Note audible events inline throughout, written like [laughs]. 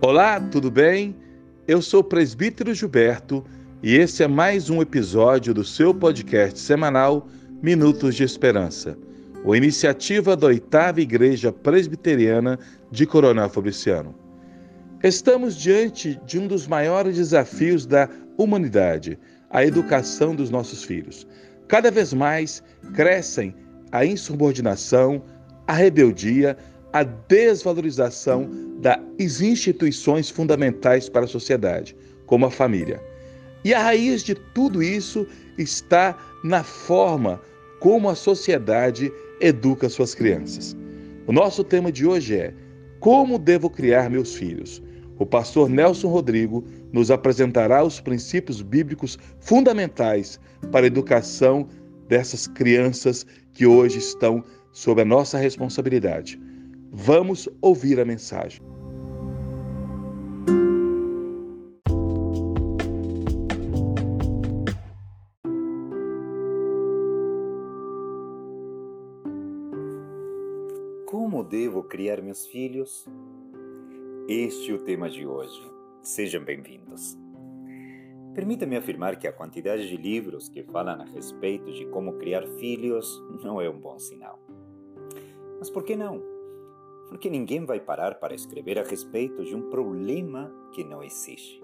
Olá, tudo bem? Eu sou o presbítero Gilberto e esse é mais um episódio do seu podcast semanal Minutos de Esperança, uma iniciativa da oitava Igreja Presbiteriana de Coronel Fabriciano. Estamos diante de um dos maiores desafios da humanidade, a educação dos nossos filhos. Cada vez mais crescem a insubordinação, a rebeldia, a desvalorização das instituições fundamentais para a sociedade, como a família. E a raiz de tudo isso está na forma como a sociedade educa suas crianças. O nosso tema de hoje é Como devo criar meus filhos? O pastor Nelson Rodrigo nos apresentará os princípios bíblicos fundamentais para a educação dessas crianças que hoje estão sob a nossa responsabilidade. Vamos ouvir a mensagem. Como devo criar meus filhos? Este é o tema de hoje. Sejam bem-vindos. Permita-me afirmar que a quantidade de livros que falam a respeito de como criar filhos não é um bom sinal. Mas por que não? Porque ninguém vai parar para escrever a respeito de um problema que não existe.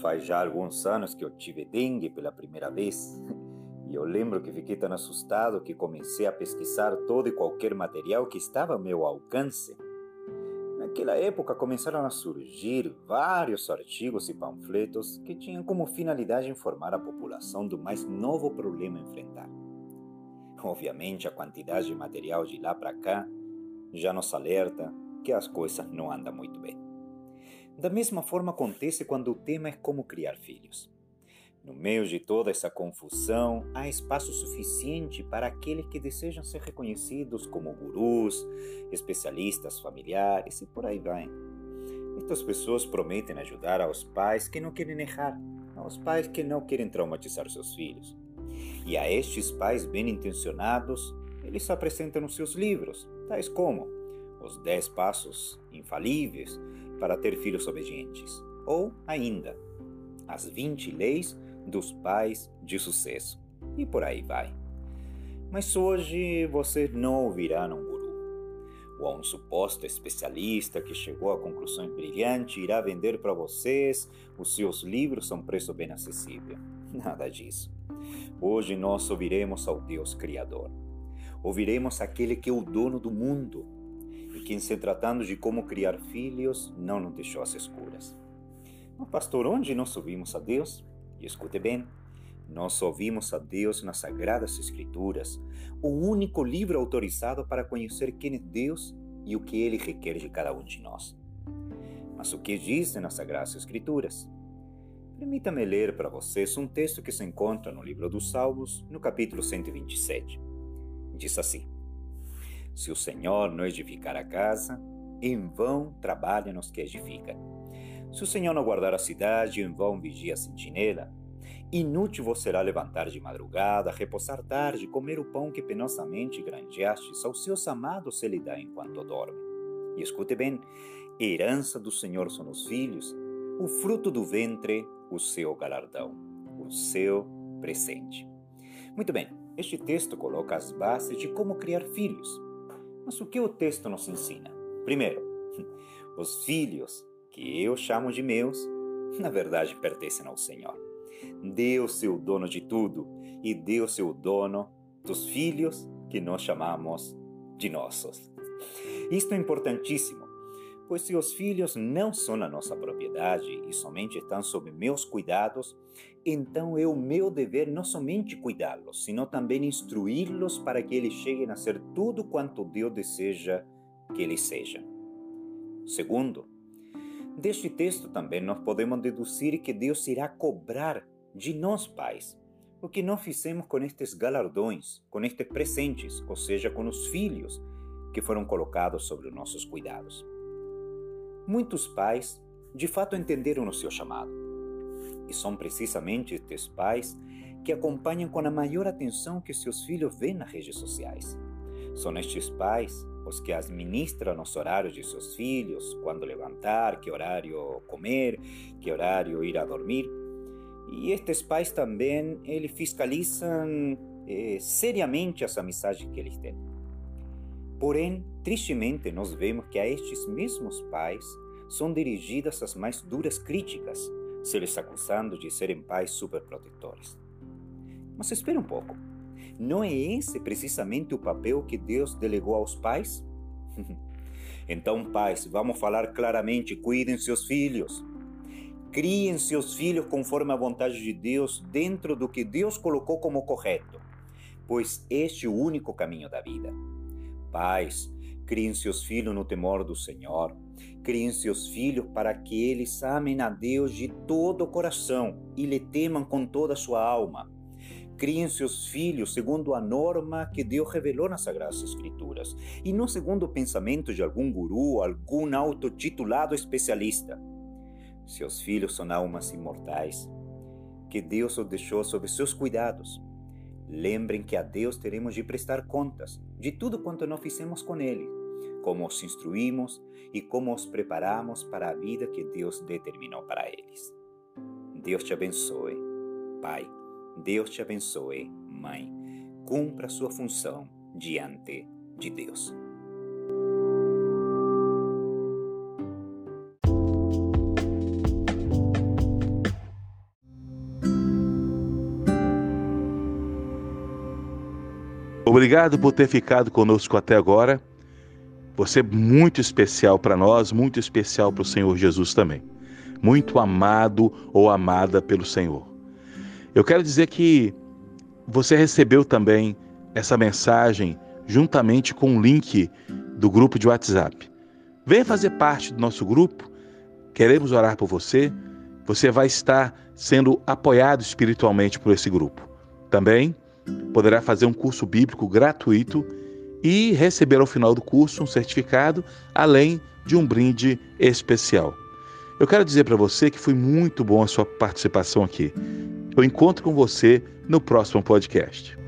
Faz já alguns anos que eu tive dengue pela primeira vez e eu lembro que fiquei tão assustado que comecei a pesquisar todo e qualquer material que estava ao meu alcance Naquela época começaram a surgir vários artigos e panfletos que tinham como finalidade informar a população do mais novo problema a enfrentar. Obviamente, a quantidade de material de lá para cá já nos alerta que as coisas não andam muito bem. Da mesma forma acontece quando o tema é como criar filhos. No meio de toda essa confusão, há espaço suficiente para aqueles que desejam ser reconhecidos como gurus, especialistas familiares e por aí vai. Estas pessoas prometem ajudar aos pais que não querem errar, aos pais que não querem traumatizar seus filhos. E a estes pais bem intencionados, eles apresentam os seus livros, tais como Os 10 Passos Infalíveis para ter filhos obedientes, ou ainda As 20 Leis dos pais de sucesso. E por aí vai. Mas hoje você não ouvirá um guru ou um suposto especialista que chegou a conclusões brilhantes irá vender para vocês os seus livros a um preço bem acessível. [laughs] Nada disso. Hoje nós ouviremos ao Deus Criador. Ouviremos aquele que é o dono do mundo e que, em se tratando de como criar filhos, não nos deixou às escuras. Mas, pastor, onde nós ouvimos a Deus? E escute bem, nós ouvimos a Deus nas Sagradas Escrituras, o único livro autorizado para conhecer quem é Deus e o que Ele requer de cada um de nós. Mas o que dizem nas Sagradas Escrituras? Permita-me ler para vocês um texto que se encontra no livro dos Salmos, no capítulo 127. Diz assim: Se o Senhor não edificar a casa, em vão trabalham os que edificam. Se o Senhor não guardar a cidade, em vão vigia a sentinela. Inútil vos será levantar de madrugada, repousar tarde, comer o pão que penosamente granjeastes, aos seus amados se lhe dá enquanto dorme. E escute bem: herança do Senhor são os filhos, o fruto do ventre, o seu galardão, o seu presente. Muito bem, este texto coloca as bases de como criar filhos. Mas o que o texto nos ensina? Primeiro, [laughs] os filhos que eu chamo de meus, na verdade pertencem ao Senhor. Deus é o dono de tudo e Deus é o dono dos filhos que nós chamamos de nossos. Isto é importantíssimo, pois se os filhos não são a nossa propriedade e somente estão sob meus cuidados, então é o meu dever não somente cuidá-los, sino também instruí-los para que eles cheguem a ser tudo quanto Deus deseja que eles sejam. Segundo, Deste texto também nós podemos deduzir que Deus irá cobrar de nós pais o que nós fizemos com estes galardões, com estes presentes, ou seja, com os filhos que foram colocados sobre os nossos cuidados. Muitos pais de fato entenderam o seu chamado, e são precisamente estes pais que acompanham com a maior atenção que seus filhos veem nas redes sociais. São estes pais os que administram os horários de seus filhos, quando levantar, que horário comer, que horário ir a dormir. E estes pais também eles fiscalizam eh, seriamente as amizades que eles têm. Porém, tristemente, nós vemos que a estes mesmos pais são dirigidas as mais duras críticas, se lhes acusando de serem pais superprotetores. Mas espera um pouco. Não é esse precisamente o papel que Deus delegou aos pais? [laughs] então, pais, vamos falar claramente: cuidem seus filhos. Criem seus filhos conforme a vontade de Deus, dentro do que Deus colocou como correto, pois este é o único caminho da vida. Pais, criem seus filhos no temor do Senhor. Criem seus filhos para que eles amem a Deus de todo o coração e lhe temam com toda a sua alma criem seus filhos segundo a norma que Deus revelou nas Sagradas Escrituras, e não segundo o pensamento de algum guru, algum autotitulado especialista. Seus filhos são almas imortais, que Deus os deixou sob seus cuidados. Lembrem que a Deus teremos de prestar contas de tudo quanto nós fizemos com Ele, como os instruímos e como os preparamos para a vida que Deus determinou para eles. Deus te abençoe, Pai Deus te abençoe, mãe. Cumpra sua função diante de Deus. Obrigado por ter ficado conosco até agora. Você é muito especial para nós, muito especial para o Senhor Jesus também. Muito amado ou amada pelo Senhor. Eu quero dizer que você recebeu também essa mensagem juntamente com o link do grupo de WhatsApp. Venha fazer parte do nosso grupo. Queremos orar por você. Você vai estar sendo apoiado espiritualmente por esse grupo. Também poderá fazer um curso bíblico gratuito e receber ao final do curso um certificado, além de um brinde especial. Eu quero dizer para você que foi muito bom a sua participação aqui. Eu encontro com você no próximo podcast.